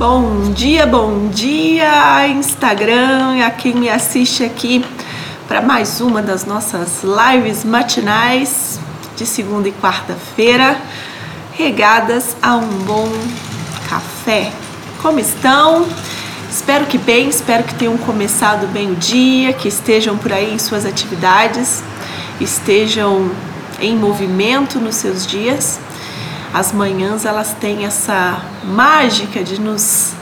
Bom dia, bom dia, Instagram, a quem me assiste aqui para mais uma das nossas lives matinais de segunda e quarta-feira, regadas a um bom café. Como estão? Espero que bem, espero que tenham começado bem o dia, que estejam por aí em suas atividades, estejam em movimento nos seus dias as manhãs elas têm essa mágica de nos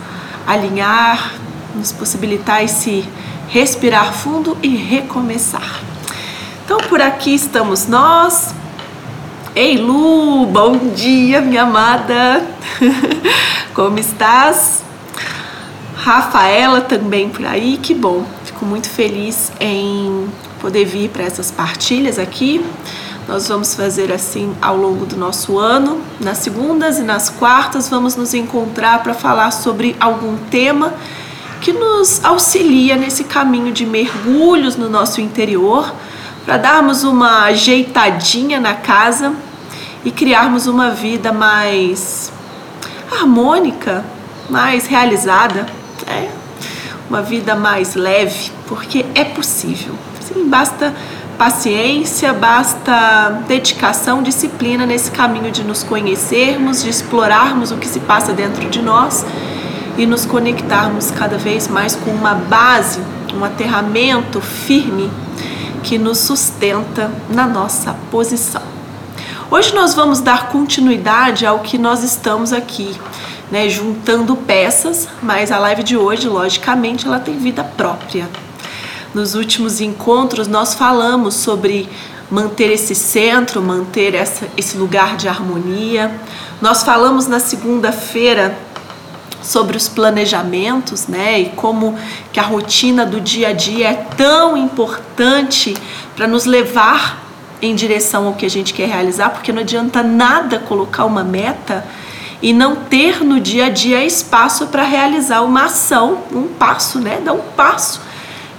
alinhar, nos possibilitar esse respirar fundo e recomeçar. Então por aqui estamos nós. Ei Lu, bom dia, minha amada. Como estás? Rafaela também por aí, que bom. Fico muito feliz em poder vir para essas partilhas aqui. Nós vamos fazer assim ao longo do nosso ano. Nas segundas e nas quartas vamos nos encontrar para falar sobre algum tema que nos auxilia nesse caminho de mergulhos no nosso interior, para darmos uma ajeitadinha na casa e criarmos uma vida mais harmônica, mais realizada, né? uma vida mais leve, porque é possível. Basta paciência, basta dedicação, disciplina nesse caminho de nos conhecermos, de explorarmos o que se passa dentro de nós e nos conectarmos cada vez mais com uma base, um aterramento firme que nos sustenta na nossa posição. Hoje nós vamos dar continuidade ao que nós estamos aqui, né, juntando peças, mas a live de hoje, logicamente, ela tem vida própria. Nos últimos encontros, nós falamos sobre manter esse centro, manter essa, esse lugar de harmonia. Nós falamos na segunda-feira sobre os planejamentos, né? E como que a rotina do dia a dia é tão importante para nos levar em direção ao que a gente quer realizar, porque não adianta nada colocar uma meta e não ter no dia a dia espaço para realizar uma ação, um passo, né? Dar um passo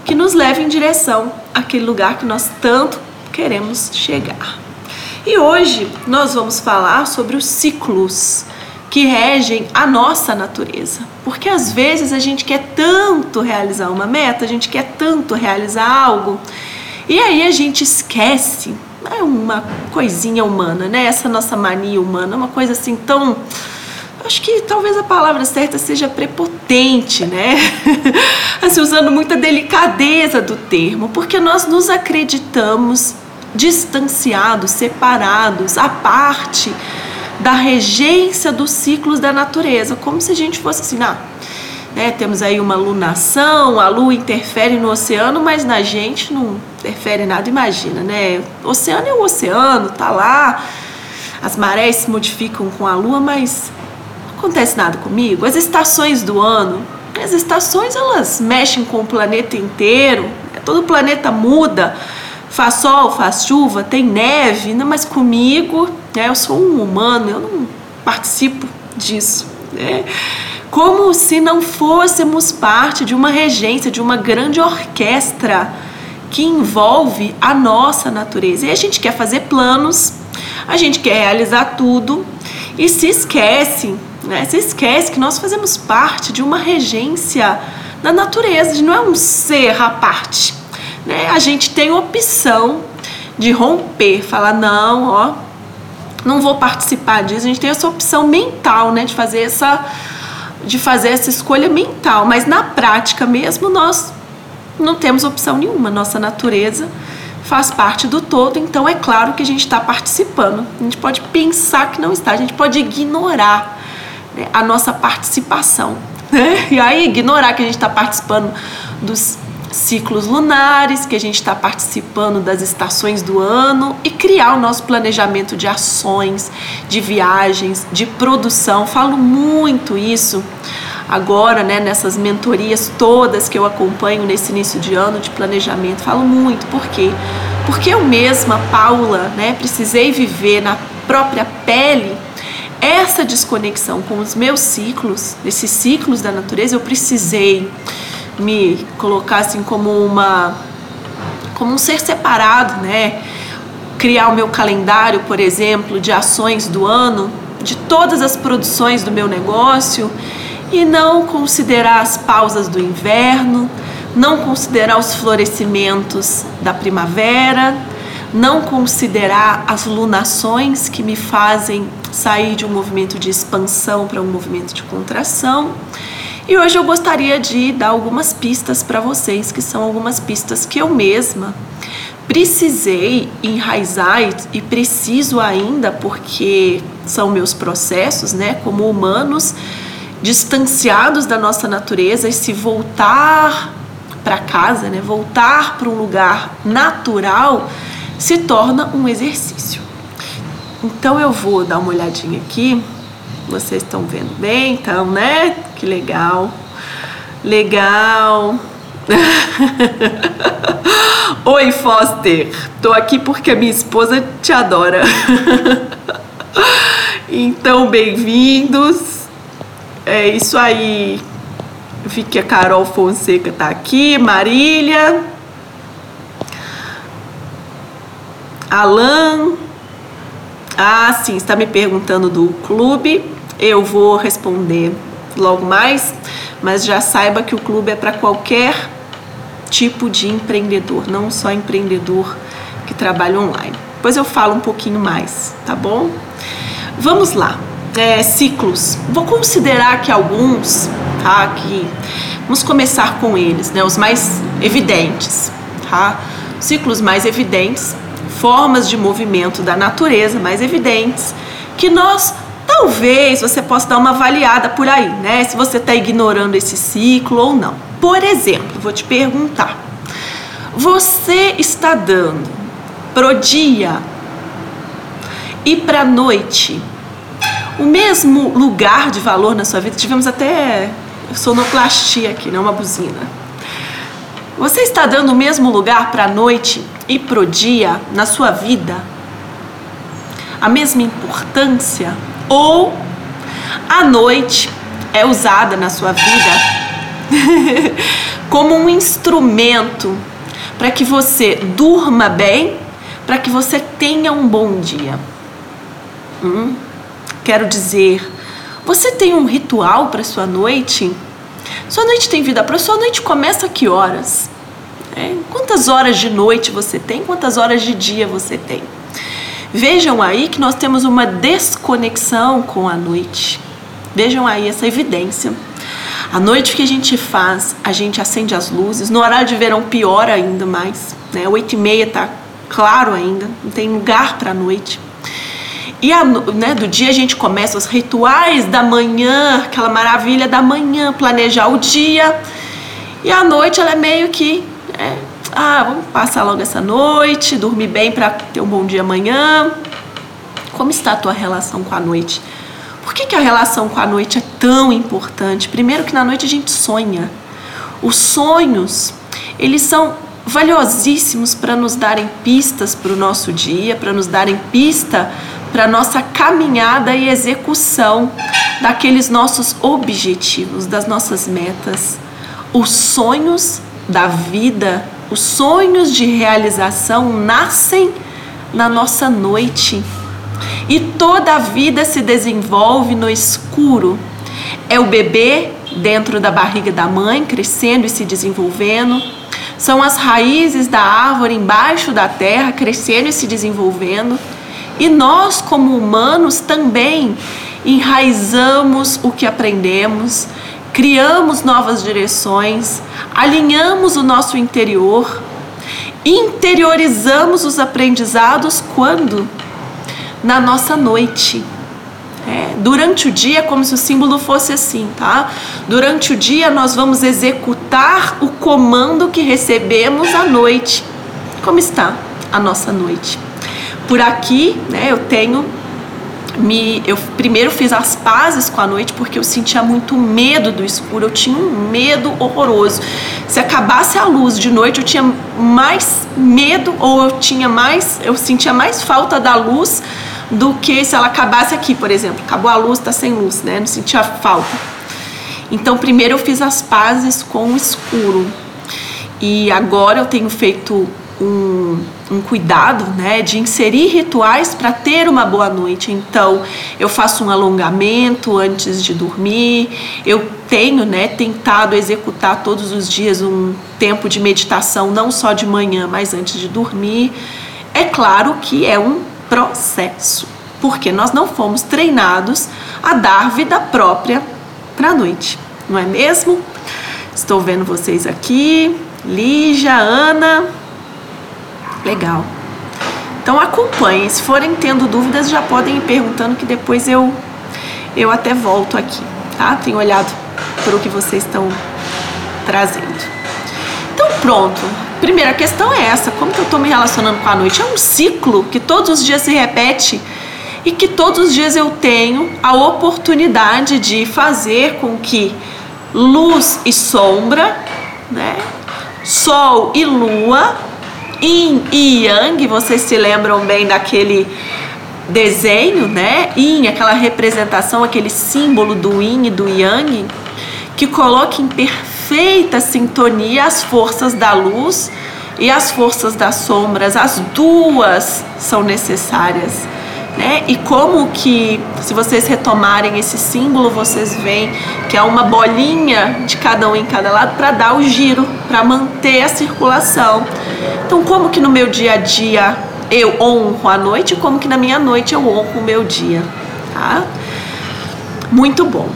que nos leve em direção àquele lugar que nós tanto queremos chegar. E hoje nós vamos falar sobre os ciclos que regem a nossa natureza. Porque às vezes a gente quer tanto realizar uma meta, a gente quer tanto realizar algo, e aí a gente esquece. É uma coisinha humana, né? Essa nossa mania humana, uma coisa assim tão acho que talvez a palavra certa seja prepotente, né? assim, usando muita delicadeza do termo, porque nós nos acreditamos distanciados, separados, à parte da regência dos ciclos da natureza, como se a gente fosse assim, ah, né, temos aí uma lunação, a lua interfere no oceano, mas na gente não interfere nada, imagina, né? O oceano é o oceano, tá lá, as marés se modificam com a lua, mas acontece nada comigo. As estações do ano, as estações elas mexem com o planeta inteiro, né? todo o planeta muda, faz sol, faz chuva, tem neve, não, mas comigo, né, eu sou um humano, eu não participo disso. Né? Como se não fôssemos parte de uma regência, de uma grande orquestra que envolve a nossa natureza. E a gente quer fazer planos, a gente quer realizar tudo e se esquece né? Você esquece que nós fazemos parte de uma regência da natureza, não é um ser à parte. Né? A gente tem opção de romper, falar não, ó, não vou participar disso. A gente tem essa opção mental, né, de fazer essa de fazer essa escolha mental, mas na prática mesmo nós não temos opção nenhuma. Nossa natureza faz parte do todo, então é claro que a gente está participando. A gente pode pensar que não está, a gente pode ignorar né, a nossa participação. Né? E aí, ignorar que a gente está participando dos ciclos lunares, que a gente está participando das estações do ano e criar o nosso planejamento de ações, de viagens, de produção. Falo muito isso agora, né, nessas mentorias todas que eu acompanho nesse início de ano de planejamento. Falo muito, por quê? Porque eu mesma, Paula, né, precisei viver na própria pele essa desconexão com os meus ciclos, esses ciclos da natureza, eu precisei me colocar assim como uma como um ser separado, né? Criar o meu calendário, por exemplo, de ações do ano, de todas as produções do meu negócio e não considerar as pausas do inverno, não considerar os florescimentos da primavera, não considerar as lunações que me fazem sair de um movimento de expansão para um movimento de contração. E hoje eu gostaria de dar algumas pistas para vocês, que são algumas pistas que eu mesma precisei enraizar e preciso ainda, porque são meus processos, né, como humanos distanciados da nossa natureza e se voltar para casa, né, voltar para um lugar natural, se torna um exercício. Então eu vou dar uma olhadinha aqui. Vocês estão vendo bem, então, né? Que legal. Legal. Oi, Foster. Tô aqui porque a minha esposa te adora. então, bem-vindos. É isso aí. Vi que a Carol Fonseca tá aqui, Marília, Alan. Ah, sim, está me perguntando do clube. Eu vou responder logo mais, mas já saiba que o clube é para qualquer tipo de empreendedor, não só empreendedor que trabalha online. Depois eu falo um pouquinho mais, tá bom? Vamos lá é, ciclos. Vou considerar que alguns, tá? Que vamos começar com eles, né? Os mais evidentes, tá? Ciclos mais evidentes, formas de movimento da natureza mais evidentes, que nós talvez você possa dar uma avaliada por aí, né? Se você está ignorando esse ciclo ou não. Por exemplo, vou te perguntar: você está dando pro dia e para noite o mesmo lugar de valor na sua vida. Tivemos até sonoplastia aqui, né? Uma buzina. Você está dando o mesmo lugar para a noite e para o dia na sua vida? A mesma importância? Ou a noite é usada na sua vida como um instrumento para que você durma bem, para que você tenha um bom dia? Hum? Quero dizer, você tem um ritual para sua noite? Sua noite tem vida própria? Sua noite começa a que horas? É, quantas horas de noite você tem? Quantas horas de dia você tem? Vejam aí que nós temos uma desconexão com a noite. Vejam aí essa evidência. A noite que a gente faz, a gente acende as luzes. No horário de verão, pior ainda mais. Né? Oito e meia tá claro ainda, não tem lugar para a noite. E a, né, do dia a gente começa os rituais da manhã, aquela maravilha da manhã, planejar o dia. E a noite ela é meio que, é, ah, vamos passar logo essa noite, dormir bem para ter um bom dia amanhã. Como está a tua relação com a noite? Por que, que a relação com a noite é tão importante? Primeiro que na noite a gente sonha. Os sonhos, eles são valiosíssimos para nos darem pistas para o nosso dia, para nos darem pista para nossa caminhada e execução daqueles nossos objetivos, das nossas metas. Os sonhos da vida, os sonhos de realização nascem na nossa noite. E toda a vida se desenvolve no escuro. É o bebê dentro da barriga da mãe, crescendo e se desenvolvendo. São as raízes da árvore embaixo da terra, crescendo e se desenvolvendo e nós, como humanos, também enraizamos o que aprendemos, criamos novas direções, alinhamos o nosso interior, interiorizamos os aprendizados quando? Na nossa noite. É, durante o dia, como se o símbolo fosse assim, tá? Durante o dia, nós vamos executar o comando que recebemos à noite. Como está a nossa noite? por aqui, né, eu tenho me eu primeiro fiz as pazes com a noite porque eu sentia muito medo do escuro, eu tinha um medo horroroso. Se acabasse a luz de noite, eu tinha mais medo ou eu tinha mais, eu sentia mais falta da luz do que se ela acabasse aqui, por exemplo. Acabou a luz, tá sem luz, né? Não sentia falta. Então, primeiro eu fiz as pazes com o escuro. E agora eu tenho feito um um cuidado, né, de inserir rituais para ter uma boa noite. Então, eu faço um alongamento antes de dormir. Eu tenho, né, tentado executar todos os dias um tempo de meditação, não só de manhã, mas antes de dormir. É claro que é um processo, porque nós não fomos treinados a dar vida própria para a noite, não é mesmo? Estou vendo vocês aqui, Lígia, Ana, Legal. Então acompanhem. Se forem tendo dúvidas, já podem ir perguntando que depois eu eu até volto aqui, tá? Tenho olhado para o que vocês estão trazendo. Então pronto. Primeira questão é essa: como que eu estou me relacionando com a noite? É um ciclo que todos os dias se repete e que todos os dias eu tenho a oportunidade de fazer com que luz e sombra, né? Sol e lua Yin e Yang, vocês se lembram bem daquele desenho, né? Yin, aquela representação, aquele símbolo do Yin e do Yang, que coloca em perfeita sintonia as forças da luz e as forças das sombras. As duas são necessárias. Né? E como que, se vocês retomarem esse símbolo, vocês veem que há uma bolinha de cada um em cada lado para dar o giro, para manter a circulação. Então, como que no meu dia a dia eu honro a noite, como que na minha noite eu honro o meu dia, tá? Muito bom.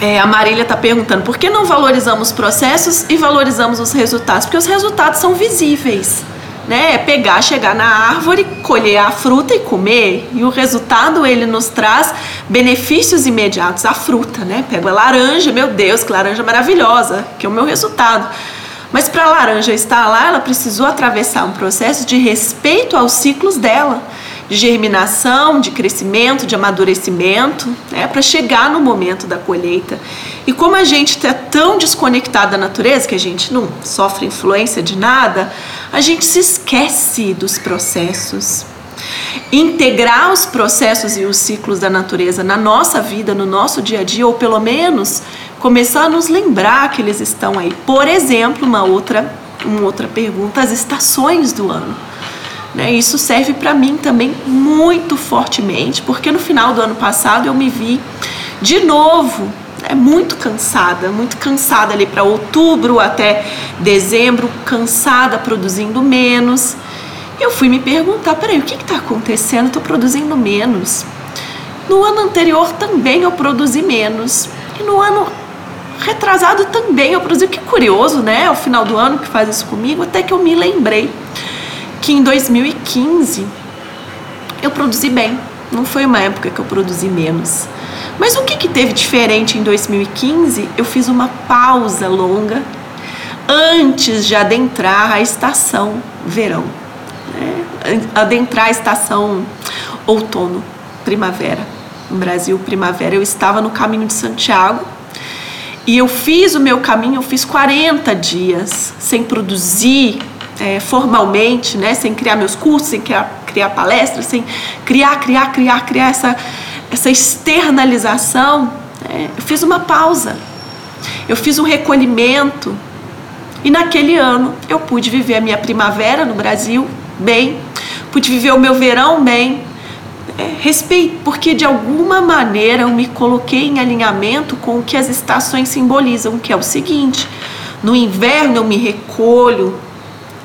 É, a Marília está perguntando por que não valorizamos processos e valorizamos os resultados? Porque os resultados são visíveis né? É pegar, chegar na árvore, colher a fruta e comer. E o resultado ele nos traz benefícios imediatos. A fruta, né? Pego a laranja, meu Deus, que laranja maravilhosa, que é o meu resultado. Mas para a laranja estar lá, ela precisou atravessar um processo de respeito aos ciclos dela, de germinação, de crescimento, de amadurecimento, né, para chegar no momento da colheita. E como a gente está tão desconectado da natureza, que a gente não sofre influência de nada, a gente se esquece dos processos. Integrar os processos e os ciclos da natureza na nossa vida, no nosso dia a dia, ou pelo menos começar a nos lembrar que eles estão aí. Por exemplo, uma outra, uma outra pergunta: as estações do ano. Né? Isso serve para mim também muito fortemente, porque no final do ano passado eu me vi de novo é muito cansada, muito cansada ali para outubro até dezembro, cansada, produzindo menos. Eu fui me perguntar, peraí, o que está acontecendo? Estou produzindo menos. No ano anterior também eu produzi menos. E no ano retrasado também eu produzi. Que curioso, né? Ao final do ano que faz isso comigo, até que eu me lembrei que em 2015 eu produzi bem. Não foi uma época que eu produzi menos. Mas o que, que teve diferente em 2015? Eu fiz uma pausa longa antes de adentrar a estação verão, né? adentrar a estação outono, primavera. No Brasil, primavera. Eu estava no caminho de Santiago e eu fiz o meu caminho, eu fiz 40 dias sem produzir é, formalmente, né? sem criar meus cursos, sem criar, criar palestras, sem criar, criar, criar, criar essa essa externalização, é, eu fiz uma pausa, eu fiz um recolhimento. E naquele ano eu pude viver a minha primavera no Brasil bem, pude viver o meu verão bem, é, respeito, porque de alguma maneira eu me coloquei em alinhamento com o que as estações simbolizam, que é o seguinte: no inverno eu me recolho,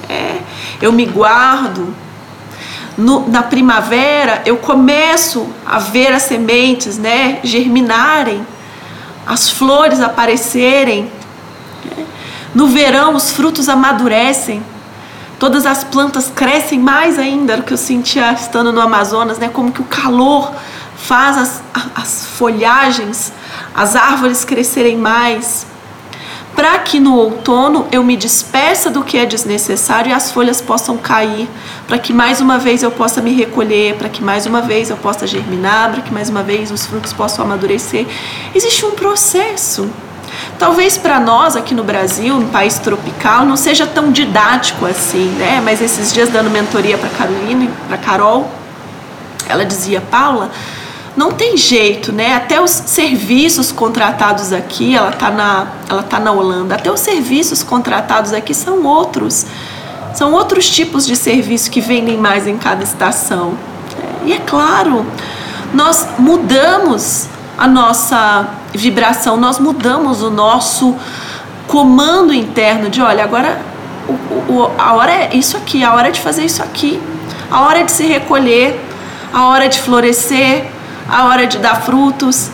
é, eu me guardo, no, na primavera eu começo a ver as sementes né, germinarem, as flores aparecerem. No verão os frutos amadurecem, todas as plantas crescem mais ainda, era o que eu sentia estando no Amazonas, né? como que o calor faz as, as folhagens, as árvores crescerem mais para que no outono eu me despeça do que é desnecessário e as folhas possam cair, para que mais uma vez eu possa me recolher, para que mais uma vez eu possa germinar, para que mais uma vez os frutos possam amadurecer. Existe um processo. Talvez para nós aqui no Brasil, um país tropical, não seja tão didático assim, né? Mas esses dias dando mentoria para Carolina para Carol, ela dizia, Paula, não tem jeito, né? Até os serviços contratados aqui, ela tá na, ela tá na Holanda, até os serviços contratados aqui são outros. São outros tipos de serviço que vendem mais em cada estação. E é claro, nós mudamos a nossa vibração, nós mudamos o nosso comando interno de olha, agora o, o, a hora é isso aqui, a hora é de fazer isso aqui, a hora é de se recolher, a hora é de florescer, a hora de dar frutos.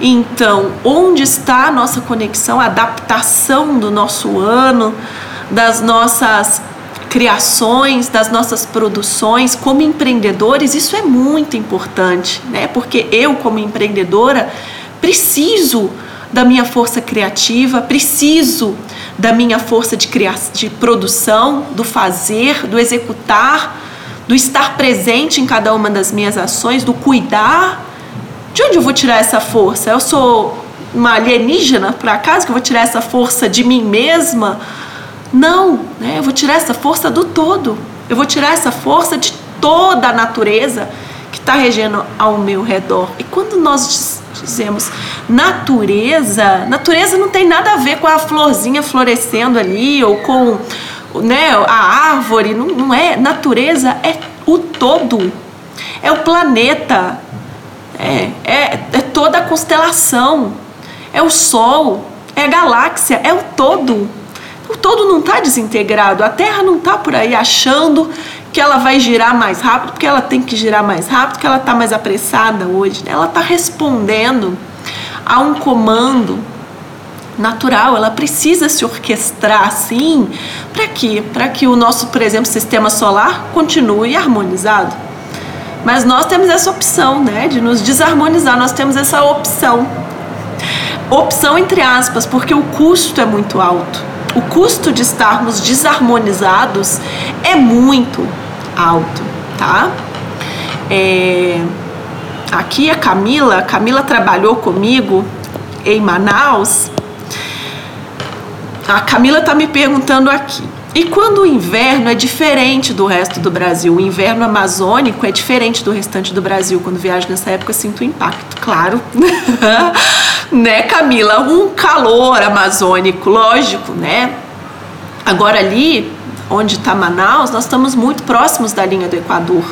Então, onde está a nossa conexão, a adaptação do nosso ano, das nossas criações, das nossas produções como empreendedores, isso é muito importante, né? Porque eu, como empreendedora, preciso da minha força criativa, preciso da minha força de, de produção, do fazer, do executar, do estar presente em cada uma das minhas ações, do cuidar. De onde eu vou tirar essa força? Eu sou uma alienígena por acaso que eu vou tirar essa força de mim mesma? Não, né? eu vou tirar essa força do todo. Eu vou tirar essa força de toda a natureza que está regendo ao meu redor. E quando nós dizemos natureza, natureza não tem nada a ver com a florzinha florescendo ali ou com né, a árvore, não, não é. Natureza é o todo, é o planeta, é, é, é toda a constelação, é o Sol, é a galáxia, é o todo. O todo não está desintegrado. A Terra não está por aí achando que ela vai girar mais rápido, porque ela tem que girar mais rápido, porque ela está mais apressada hoje. Ela está respondendo a um comando natural, ela precisa se orquestrar assim, para quê? Para que o nosso, por exemplo, sistema solar continue harmonizado. Mas nós temos essa opção, né, de nos desarmonizar, nós temos essa opção. Opção entre aspas, porque o custo é muito alto o custo de estarmos desarmonizados é muito alto, tá? É, aqui a Camila, a Camila trabalhou comigo em Manaus. A Camila tá me perguntando aqui. E quando o inverno é diferente do resto do Brasil, o inverno amazônico é diferente do restante do Brasil. Quando viajo nessa época, sinto o impacto, claro. né, Camila? Um calor amazônico, lógico, né? Agora ali, onde está Manaus, nós estamos muito próximos da linha do Equador.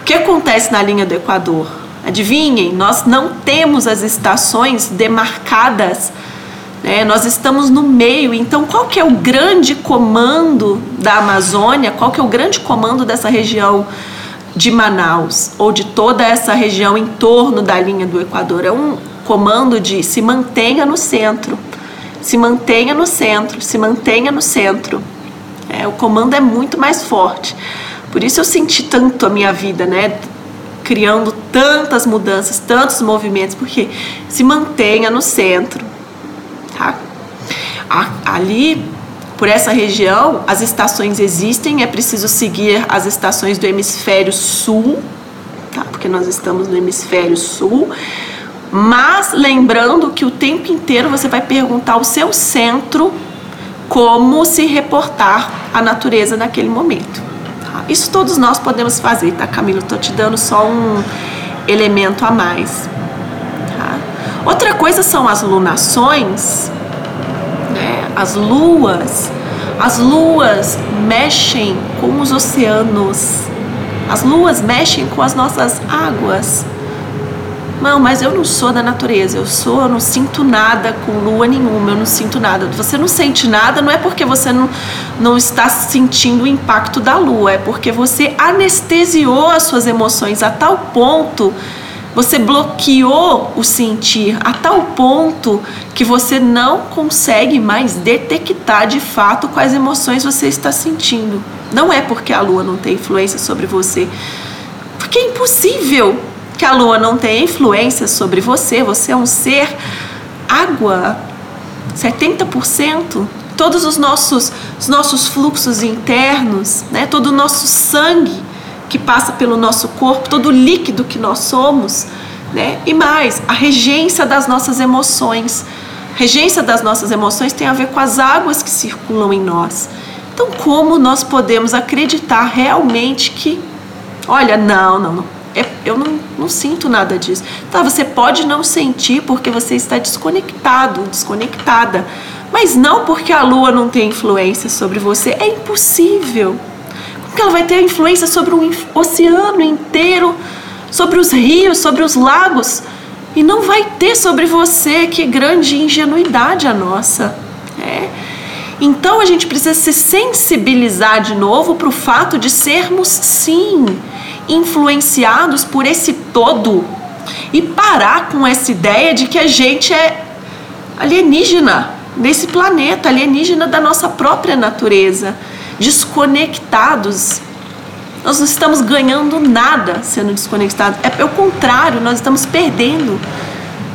O que acontece na linha do Equador? Adivinhem, nós não temos as estações demarcadas né? Nós estamos no meio, então qual que é o grande comando da Amazônia? Qual que é o grande comando dessa região de Manaus ou de toda essa região em torno da linha do Equador? É um comando de se mantenha no centro, se mantenha no centro, se mantenha no centro. É, o comando é muito mais forte. Por isso eu senti tanto a minha vida, né? Criando tantas mudanças, tantos movimentos, porque se mantenha no centro? Ali, por essa região, as estações existem, é preciso seguir as estações do hemisfério sul, tá? Porque nós estamos no hemisfério sul. Mas lembrando que o tempo inteiro você vai perguntar ao seu centro como se reportar à natureza naquele momento. Tá? Isso todos nós podemos fazer, tá, Camilo? Tô te dando só um elemento a mais. Outra coisa são as lunações? As luas. As luas mexem com os oceanos, as luas mexem com as nossas águas. Não, mas eu não sou da natureza, eu sou, eu não sinto nada com lua nenhuma, eu não sinto nada. Você não sente nada, não é porque você não, não está sentindo o impacto da lua, é porque você anestesiou as suas emoções a tal ponto você bloqueou o sentir a tal ponto que você não consegue mais detectar de fato quais emoções você está sentindo. Não é porque a lua não tem influência sobre você, porque é impossível que a lua não tenha influência sobre você. Você é um ser água, 70%. Todos os nossos, os nossos fluxos internos, né? todo o nosso sangue que passa pelo nosso corpo, todo o líquido que nós somos, né? E mais, a regência das nossas emoções. A regência das nossas emoções tem a ver com as águas que circulam em nós. Então, como nós podemos acreditar realmente que, olha, não, não, não, é, eu não, não sinto nada disso. Tá, você pode não sentir porque você está desconectado, desconectada Mas não porque a lua não tem influência sobre você, é impossível. Como que ela vai ter influência sobre o oceano inteiro, sobre os rios, sobre os lagos? E não vai ter sobre você, que grande ingenuidade a nossa. É. Então a gente precisa se sensibilizar de novo para o fato de sermos, sim, influenciados por esse todo e parar com essa ideia de que a gente é alienígena desse planeta, alienígena da nossa própria natureza, desconectados. Nós não estamos ganhando nada sendo desconectados. É pelo contrário, nós estamos perdendo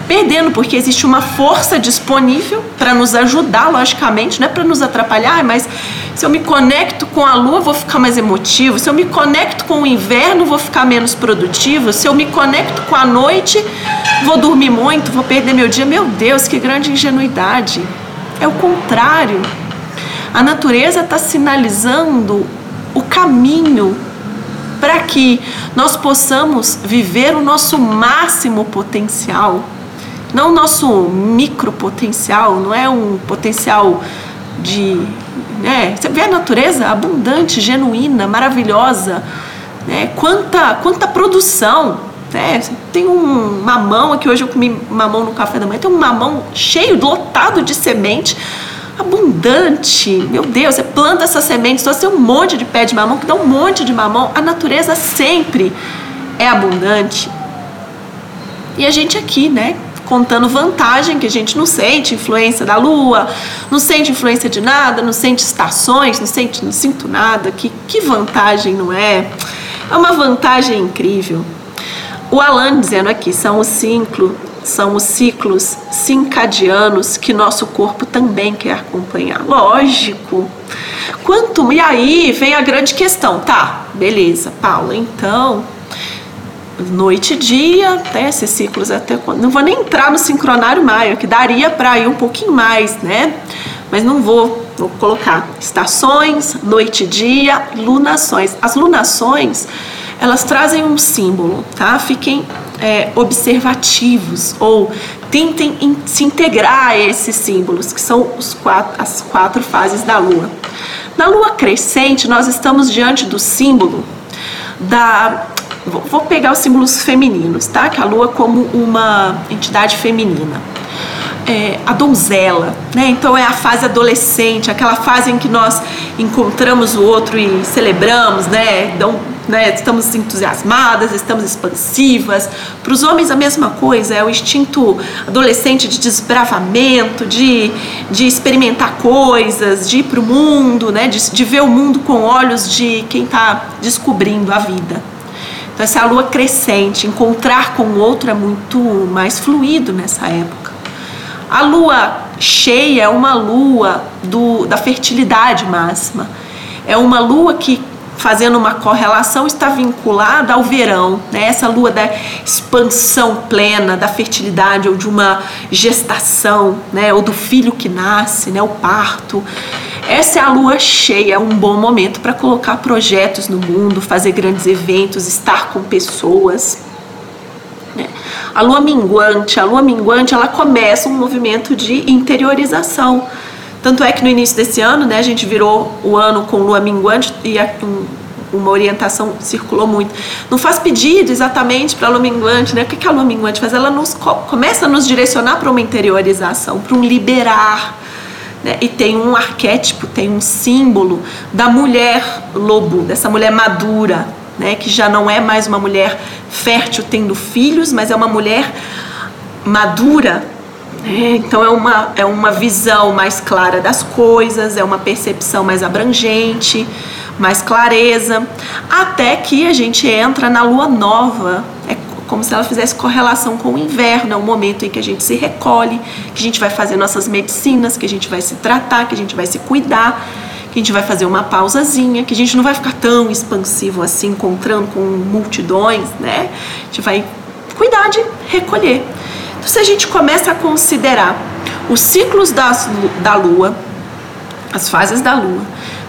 perdendo, porque existe uma força disponível para nos ajudar, logicamente, não é para nos atrapalhar, mas se eu me conecto com a lua, vou ficar mais emotivo, se eu me conecto com o inverno, vou ficar menos produtivo, se eu me conecto com a noite, vou dormir muito, vou perder meu dia. Meu Deus, que grande ingenuidade! É o contrário. A natureza está sinalizando o caminho para que nós possamos viver o nosso máximo potencial não o nosso micro potencial, não é um potencial de. Né? Você vê a natureza abundante, genuína, maravilhosa. Né? Quanta, quanta produção. Né? Tem um mamão aqui, hoje eu comi mamão no café da manhã, tem um mamão cheio, lotado de semente abundante. Meu Deus, você planta essas sementes, você tem um monte de pé de mamão que dá um monte de mamão. A natureza sempre é abundante. E a gente aqui, né, contando vantagem que a gente não sente influência da lua, não sente influência de nada, não sente estações, não sente, não sinto nada. Que, que vantagem, não é? É uma vantagem incrível. O Alan dizendo aqui, são os ciclos, são os ciclos cincadianos que nosso corpo também quer acompanhar. Lógico. Quanto e aí vem a grande questão, tá? Beleza, Paula. Então, noite e dia, até esses ciclos até quando. Não vou nem entrar no sincronário maio, que daria para ir um pouquinho mais, né? Mas não vou, vou colocar estações, noite e dia, lunações. As lunações, elas trazem um símbolo, tá? Fiquem é, observativos ou tentem in, se integrar a esses símbolos, que são quatro, as quatro fases da lua. Na lua crescente, nós estamos diante do símbolo da Vou pegar os símbolos femininos, tá? Que a lua como uma entidade feminina. É, a donzela, né? Então é a fase adolescente, aquela fase em que nós encontramos o outro e celebramos, né? Então, né? Estamos entusiasmadas, estamos expansivas. Para os homens a mesma coisa, é o instinto adolescente de desbravamento, de, de experimentar coisas, de ir para o mundo, né? De, de ver o mundo com olhos de quem está descobrindo a vida. Então, essa é a lua crescente, encontrar com o outro é muito mais fluido nessa época. A lua cheia é uma lua do, da fertilidade máxima. É uma lua que, fazendo uma correlação, está vinculada ao verão, né? essa lua da expansão plena, da fertilidade ou de uma gestação, né? ou do filho que nasce, né? o parto. Essa é a lua cheia, é um bom momento para colocar projetos no mundo, fazer grandes eventos, estar com pessoas. Né? A lua minguante, a lua minguante, ela começa um movimento de interiorização. Tanto é que no início desse ano, né, a gente virou o ano com lua minguante e uma orientação circulou muito. Não faz pedido exatamente para a lua minguante, né? O que a lua minguante faz? Ela nos, começa a nos direcionar para uma interiorização, para um liberar né? E tem um arquétipo, tem um símbolo da mulher lobo, dessa mulher madura, né? que já não é mais uma mulher fértil tendo filhos, mas é uma mulher madura. Né? Então é uma, é uma visão mais clara das coisas, é uma percepção mais abrangente, mais clareza, até que a gente entra na lua nova. É como se ela fizesse correlação com o inverno, é o momento em que a gente se recolhe, que a gente vai fazer nossas medicinas, que a gente vai se tratar, que a gente vai se cuidar, que a gente vai fazer uma pausazinha, que a gente não vai ficar tão expansivo assim, encontrando com multidões, né? A gente vai cuidar de recolher. Então, se a gente começa a considerar os ciclos das, da lua, as fases da lua,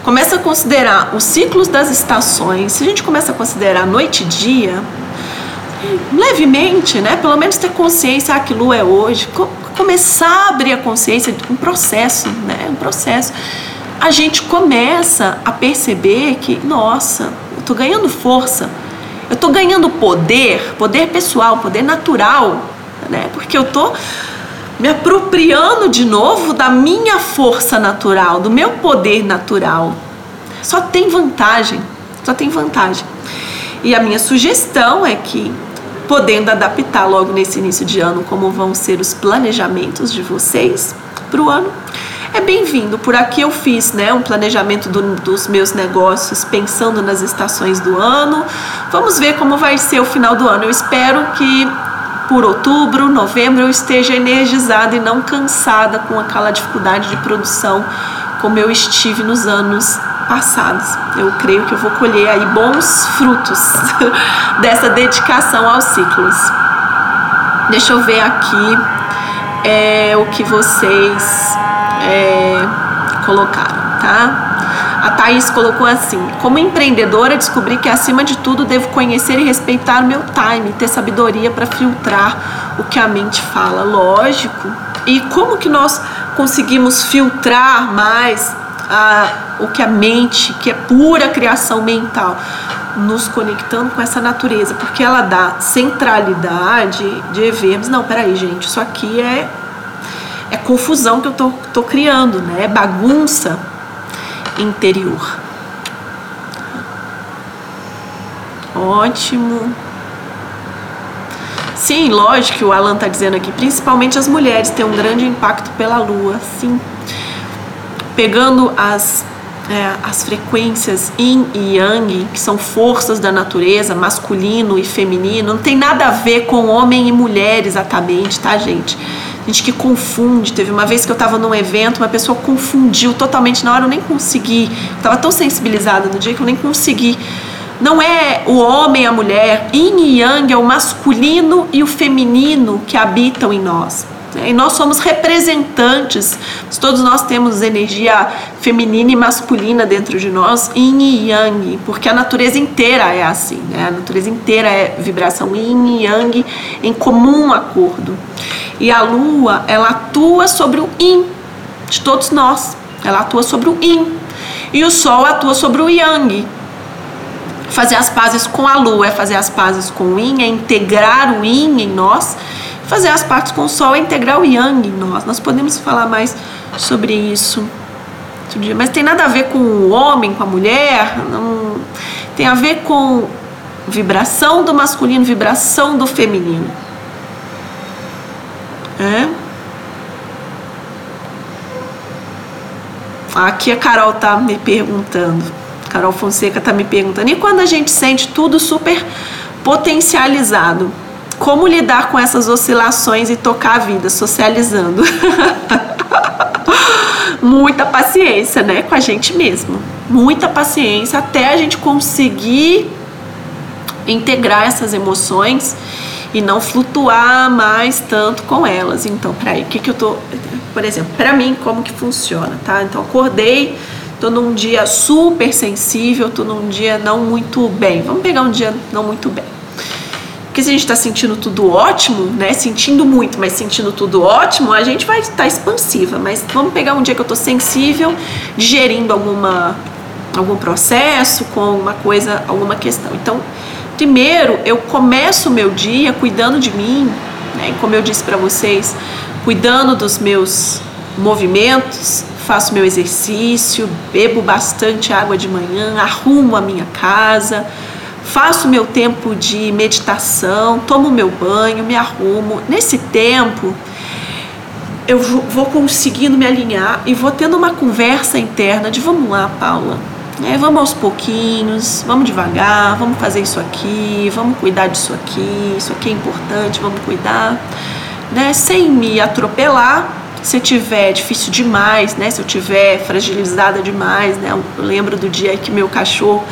começa a considerar os ciclos das estações, se a gente começa a considerar noite e dia, levemente, né? Pelo menos ter consciência, ah, que lua é hoje. começar a abrir a consciência, um processo, né? Um processo. A gente começa a perceber que, nossa, eu tô ganhando força, eu tô ganhando poder, poder pessoal, poder natural, né? Porque eu tô me apropriando de novo da minha força natural, do meu poder natural. Só tem vantagem, só tem vantagem. E a minha sugestão é que, podendo adaptar logo nesse início de ano como vão ser os planejamentos de vocês para o ano, é bem-vindo. Por aqui eu fiz né, um planejamento do, dos meus negócios pensando nas estações do ano. Vamos ver como vai ser o final do ano. Eu espero que por outubro, novembro eu esteja energizada e não cansada com aquela dificuldade de produção como eu estive nos anos passados. Eu creio que eu vou colher aí bons frutos dessa dedicação aos ciclos. Deixa eu ver aqui é, o que vocês é, colocaram, tá? A Thaís colocou assim: como empreendedora, descobri que acima de tudo devo conhecer e respeitar meu time, ter sabedoria para filtrar o que a mente fala. Lógico. E como que nós conseguimos filtrar mais a, o que a mente, que é pura criação mental, nos conectando com essa natureza, porque ela dá centralidade de vermos, não, peraí, gente, isso aqui é é confusão que eu tô, tô criando, né? É bagunça interior. Ótimo. Sim, lógico que o Alan está dizendo aqui, principalmente as mulheres têm um grande impacto pela lua, sim. Pegando as, é, as frequências yin e yang, que são forças da natureza, masculino e feminino, não tem nada a ver com homem e mulher exatamente, tá, gente? Gente que confunde. Teve uma vez que eu estava num evento, uma pessoa confundiu totalmente na hora, eu nem consegui. Estava tão sensibilizada no dia que eu nem consegui. Não é o homem e a mulher, yin e yang é o masculino e o feminino que habitam em nós. E nós somos representantes, todos nós temos energia feminina e masculina dentro de nós, yin e yang, porque a natureza inteira é assim, né? A natureza inteira é vibração yin e yang em comum acordo. E a lua, ela atua sobre o yin de todos nós. Ela atua sobre o yin. E o sol atua sobre o yang. Fazer as pazes com a lua é fazer as pazes com o yin, é integrar o yin em nós. Fazer as pazes com o sol é integrar o yang em nós. Nós podemos falar mais sobre isso mas tem nada a ver com o homem, com a mulher, não tem a ver com vibração do masculino, vibração do feminino. É? Aqui a Carol tá me perguntando. Carol Fonseca tá me perguntando. E quando a gente sente tudo super potencializado, como lidar com essas oscilações e tocar a vida, socializando? Muita paciência, né, com a gente mesmo. Muita paciência até a gente conseguir integrar essas emoções e não flutuar mais tanto com elas. Então, peraí, o que, que eu tô. Por exemplo, para mim, como que funciona, tá? Então, acordei, tô num dia super sensível, tô num dia não muito bem. Vamos pegar um dia não muito bem. Porque se a gente está sentindo tudo ótimo, né? Sentindo muito, mas sentindo tudo ótimo, a gente vai estar tá expansiva. Mas vamos pegar um dia que eu tô sensível, digerindo alguma algum processo, com alguma coisa, alguma questão. Então, Primeiro, eu começo o meu dia cuidando de mim, né? como eu disse para vocês, cuidando dos meus movimentos, faço meu exercício, bebo bastante água de manhã, arrumo a minha casa, faço meu tempo de meditação, tomo meu banho, me arrumo. Nesse tempo, eu vou conseguindo me alinhar e vou tendo uma conversa interna de vamos lá, Paula é, vamos aos pouquinhos, vamos devagar, vamos fazer isso aqui, vamos cuidar disso aqui, isso aqui é importante, vamos cuidar, né? Sem me atropelar. Se tiver difícil demais, né? Se eu tiver fragilizada demais, né? Eu lembro do dia que meu cachorro,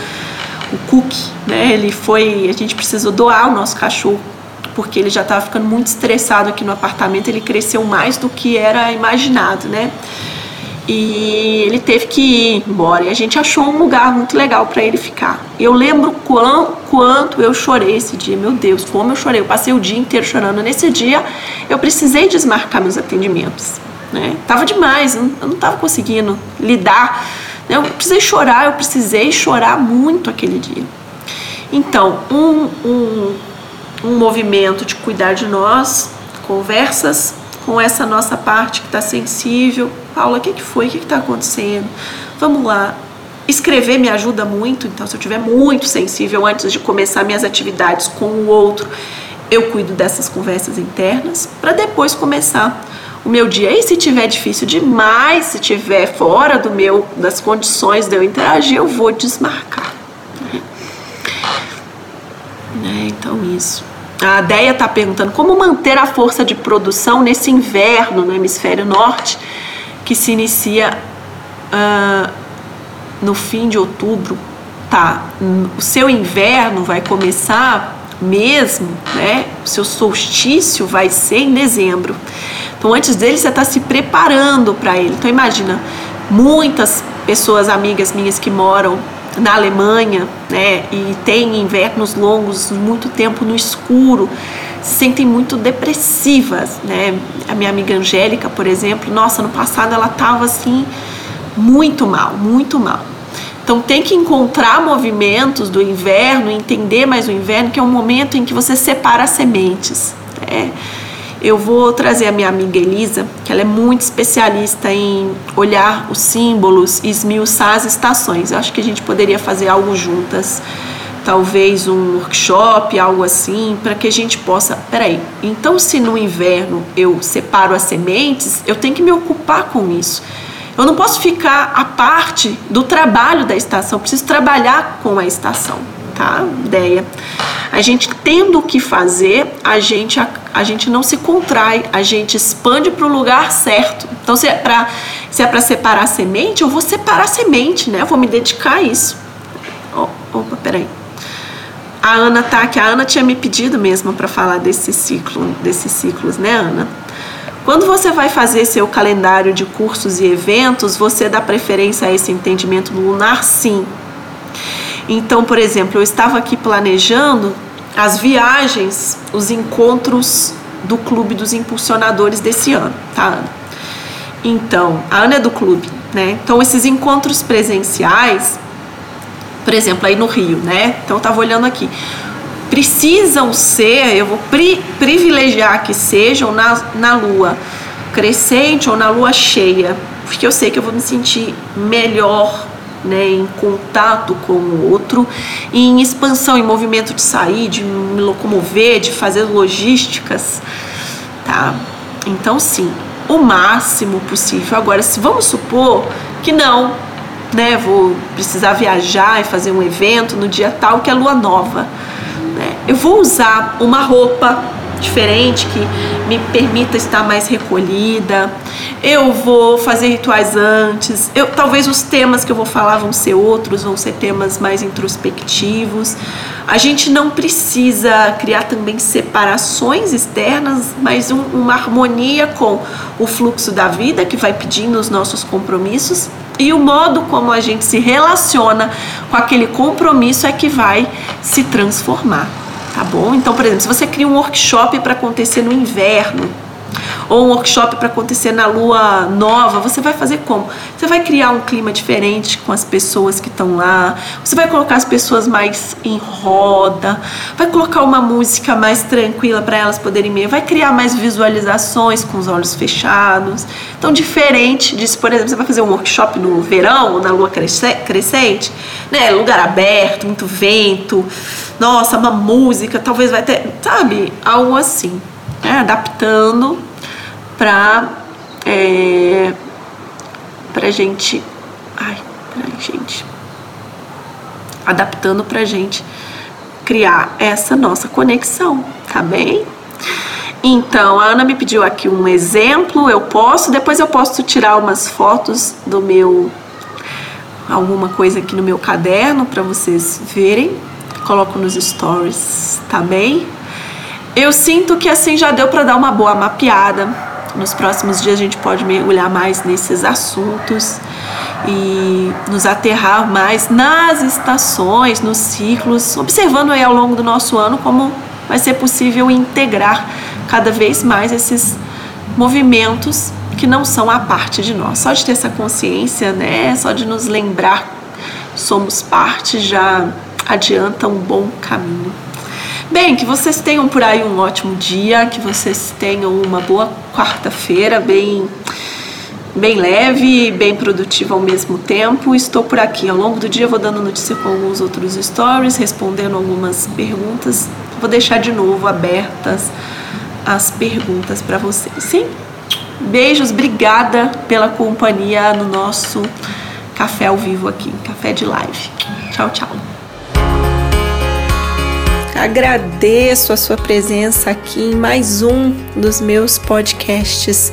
o Cookie, né? Ele foi, a gente precisou doar o nosso cachorro porque ele já estava ficando muito estressado aqui no apartamento, ele cresceu mais do que era imaginado, né? e ele teve que ir embora. E a gente achou um lugar muito legal para ele ficar. Eu lembro quão, quanto eu chorei esse dia. Meu Deus, como eu chorei. Eu passei o dia inteiro chorando. Nesse dia, eu precisei desmarcar meus atendimentos. Né? Tava demais, eu não estava conseguindo lidar. Eu precisei chorar, eu precisei chorar muito aquele dia. Então, um, um, um movimento de cuidar de nós, conversas com essa nossa parte que está sensível. Paula, o que, que foi? O que está acontecendo? Vamos lá. Escrever me ajuda muito, então se eu estiver muito sensível antes de começar minhas atividades com o outro, eu cuido dessas conversas internas para depois começar o meu dia. E se tiver difícil demais, se tiver fora do meu das condições de eu interagir, eu vou desmarcar. Né? Então isso. A Deia está perguntando como manter a força de produção nesse inverno no hemisfério norte, que se inicia uh, no fim de outubro. Tá, o seu inverno vai começar mesmo, né? O seu solstício vai ser em dezembro. Então, antes dele, você está se preparando para ele. Então, imagina, muitas pessoas, amigas minhas que moram na Alemanha, né, e tem invernos longos, muito tempo no escuro, se sentem muito depressivas, né? A minha amiga Angélica, por exemplo, nossa, no passado ela estava assim muito mal, muito mal. Então tem que encontrar movimentos do inverno, entender mais o inverno, que é um momento em que você separa as sementes. Né? eu vou trazer a minha amiga Elisa, que ela é muito especialista em olhar os símbolos e esmiuçar as estações. Eu acho que a gente poderia fazer algo juntas, talvez um workshop, algo assim, para que a gente possa. Peraí, então se no inverno eu separo as sementes, eu tenho que me ocupar com isso. Eu não posso ficar à parte do trabalho da estação, preciso trabalhar com a estação, tá? Ideia. A gente tendo o que fazer, a gente, a, a gente não se contrai, a gente expande para o lugar certo. Então, se é para se é separar a semente, eu vou separar a semente, né? Eu vou me dedicar a isso. Oh, opa, peraí. A Ana tá aqui. A Ana tinha me pedido mesmo para falar desse ciclo, desses ciclos, né, Ana? Quando você vai fazer seu calendário de cursos e eventos, você dá preferência a esse entendimento lunar? Sim. Então, por exemplo, eu estava aqui planejando as viagens, os encontros do Clube dos Impulsionadores desse ano, tá, Ana? Então, a Ana é do clube, né? Então, esses encontros presenciais, por exemplo, aí no Rio, né? Então, eu estava olhando aqui. Precisam ser, eu vou pri privilegiar que sejam na, na lua crescente ou na lua cheia, porque eu sei que eu vou me sentir melhor né, em contato com o outro, em expansão, em movimento de sair, de me locomover, de fazer logísticas, tá? Então, sim, o máximo possível. Agora, se vamos supor que não, né, vou precisar viajar e fazer um evento no dia tal que é lua nova? Eu vou usar uma roupa diferente que me permita estar mais recolhida. Eu vou fazer rituais antes. Eu, talvez os temas que eu vou falar vão ser outros, vão ser temas mais introspectivos. A gente não precisa criar também separações externas, mas um, uma harmonia com o fluxo da vida que vai pedindo os nossos compromissos e o modo como a gente se relaciona com aquele compromisso é que vai se transformar tá bom? Então, por exemplo, se você cria um workshop para acontecer no inverno, ou um workshop para acontecer na lua nova, você vai fazer como? Você vai criar um clima diferente com as pessoas que estão lá, você vai colocar as pessoas mais em roda, vai colocar uma música mais tranquila para elas poderem ver, vai criar mais visualizações com os olhos fechados. Então, diferente disso, por exemplo, você vai fazer um workshop no verão ou na lua crescente, né? Lugar aberto, muito vento, nossa, uma música, talvez vai ter, sabe? Algo assim né, adaptando para é, para gente, ai, peraí, gente, adaptando para gente criar essa nossa conexão, tá bem? Então, a Ana me pediu aqui um exemplo, eu posso, depois eu posso tirar umas fotos do meu alguma coisa aqui no meu caderno para vocês verem. Coloco nos stories, tá bem? Eu sinto que assim já deu para dar uma boa mapeada Nos próximos dias a gente pode mergulhar mais nesses assuntos e nos aterrar mais nas estações, nos ciclos, observando aí ao longo do nosso ano como vai ser possível integrar cada vez mais esses movimentos que não são a parte de nós. Só de ter essa consciência, né? Só de nos lembrar somos parte já adianta um bom caminho. Bem, que vocês tenham por aí um ótimo dia, que vocês tenham uma boa quarta-feira, bem bem leve, bem produtiva ao mesmo tempo. Estou por aqui ao longo do dia, vou dando notícia com alguns outros stories, respondendo algumas perguntas. Vou deixar de novo abertas as perguntas para vocês, sim? Beijos, obrigada pela companhia no nosso café ao vivo aqui, café de live. Tchau, tchau. Agradeço a sua presença aqui em mais um dos meus podcasts.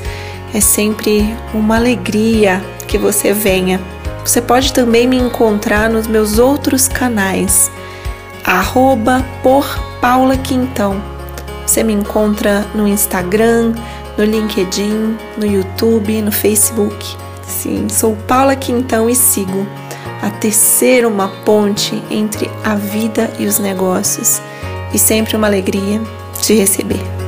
É sempre uma alegria que você venha. Você pode também me encontrar nos meus outros canais, arroba por Paula Quintão. Você me encontra no Instagram, no LinkedIn, no YouTube, no Facebook. Sim, sou Paula Quintão e sigo a tecer uma ponte entre a vida e os negócios. E sempre uma alegria te receber.